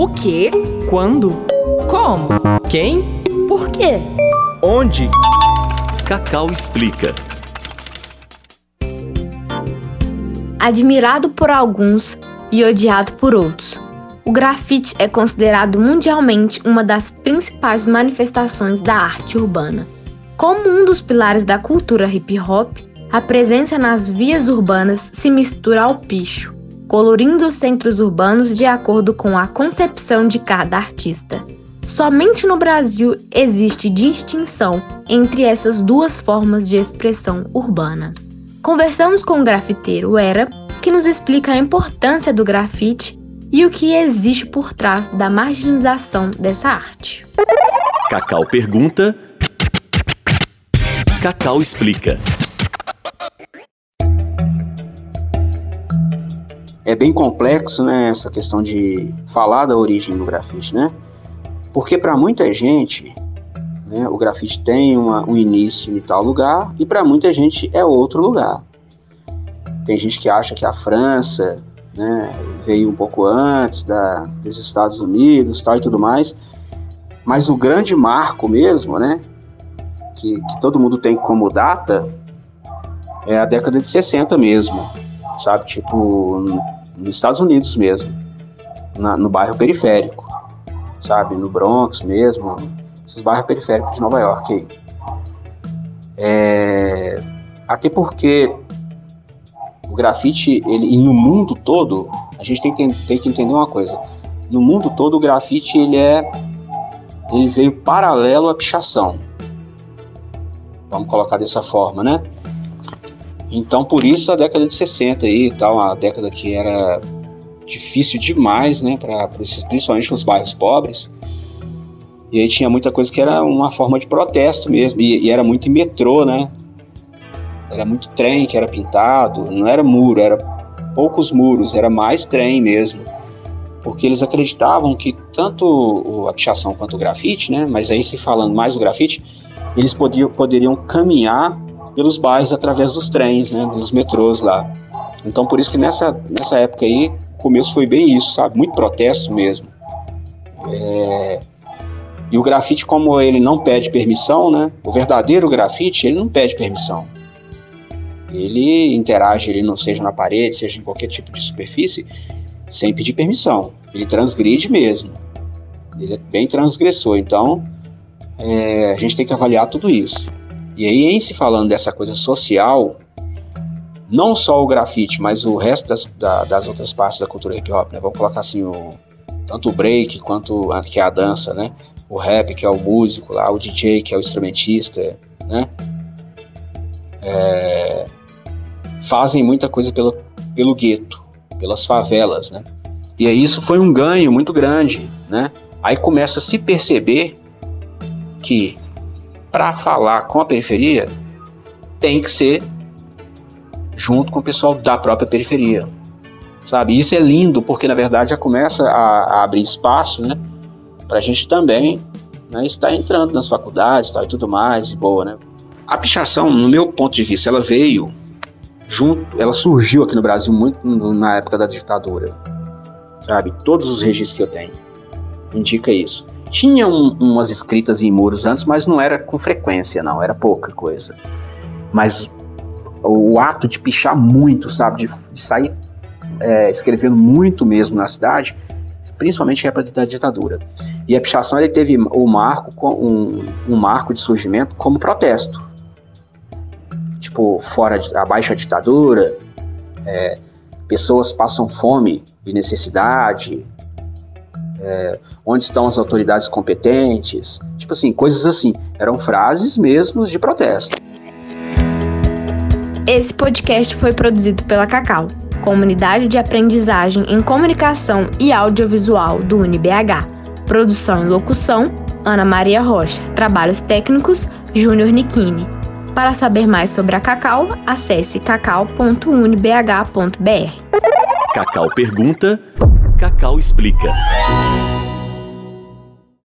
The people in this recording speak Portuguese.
O quê? Quando? Como? Quem? Por quê? Onde? Cacau explica. Admirado por alguns e odiado por outros, o grafite é considerado mundialmente uma das principais manifestações da arte urbana. Como um dos pilares da cultura hip hop, a presença nas vias urbanas se mistura ao picho, colorindo os centros urbanos de acordo com a concepção de cada artista. Somente no Brasil existe distinção entre essas duas formas de expressão urbana. Conversamos com o grafiteiro Era, que nos explica a importância do grafite e o que existe por trás da marginalização dessa arte. Cacau pergunta. Cacau explica. É bem complexo, né, essa questão de falar da origem do grafite, né? Porque para muita gente, né, o grafite tem uma, um início em tal lugar e para muita gente é outro lugar. Tem gente que acha que a França né, veio um pouco antes da, dos Estados Unidos tal, e tudo mais, mas o grande marco mesmo, né, que, que todo mundo tem como data, é a década de 60 mesmo, sabe? Tipo, nos Estados Unidos mesmo, na, no bairro periférico, sabe? No Bronx mesmo, esses bairros periféricos de Nova York aí. É, até porque o grafite, ele, e no mundo todo, a gente tem que, tem que entender uma coisa. No mundo todo, o grafite, ele é, ele veio paralelo à pichação. Vamos colocar dessa forma, né? Então, por isso a década de 60 aí e tal, uma década que era difícil demais, né, para principalmente nos bairros pobres. E aí tinha muita coisa que era uma forma de protesto mesmo, e, e, era muito em metrô, né? Era muito trem que era pintado, não era muro, era poucos muros, era mais trem mesmo. Porque eles acreditavam que tanto a pichação quanto o grafite, né? Mas aí se falando mais do grafite, eles podiam, poderiam caminhar pelos bairros através dos trens, né, dos metrôs lá. Então por isso que nessa, nessa época aí, o começo foi bem isso, sabe? Muito protesto mesmo. É... E o grafite, como ele não pede permissão, né? O verdadeiro grafite, ele não pede permissão. Ele interage, ele não seja na parede, seja em qualquer tipo de superfície, sem pedir permissão. Ele transgride mesmo. Ele é bem transgressor. Então, é, a gente tem que avaliar tudo isso. E aí, em se falando dessa coisa social, não só o grafite, mas o resto das, da, das outras partes da cultura hip hop, né? Vamos colocar assim, o, tanto o break quanto a, que é a dança, né? O rap, que é o músico lá, o DJ, que é o instrumentista, né? É, fazem muita coisa pelo, pelo gueto, pelas favelas, né? E aí isso foi um ganho muito grande, né? Aí começa a se perceber que para falar com a periferia, tem que ser junto com o pessoal da própria periferia. Sabe? Isso é lindo porque na verdade já começa a, a abrir espaço, né, para a gente também né, estar entrando nas faculdades tal, e tudo mais, e boa, né? A pichação, no meu ponto de vista, ela veio junto, ela surgiu aqui no Brasil muito na época da ditadura, sabe? Todos os registros que eu tenho indica isso. Tinha um, umas escritas em muros antes, mas não era com frequência, não, era pouca coisa. Mas o ato de pichar muito, sabe, de, de sair é, escrevendo muito mesmo na cidade, principalmente época da ditadura. E a pichação ele teve o marco um, um marco de surgimento como protesto, tipo fora abaixo da ditadura, é, pessoas passam fome e necessidade, é, onde estão as autoridades competentes, tipo assim, coisas assim. Eram frases mesmo de protesto. Esse podcast foi produzido pela Cacau, Comunidade de Aprendizagem em Comunicação e Audiovisual do UniBH. Produção e locução, Ana Maria Rocha. Trabalhos técnicos, Júnior Nikini. Para saber mais sobre a Cacau, acesse cacau.unibh.br. Cacau pergunta, Cacau explica.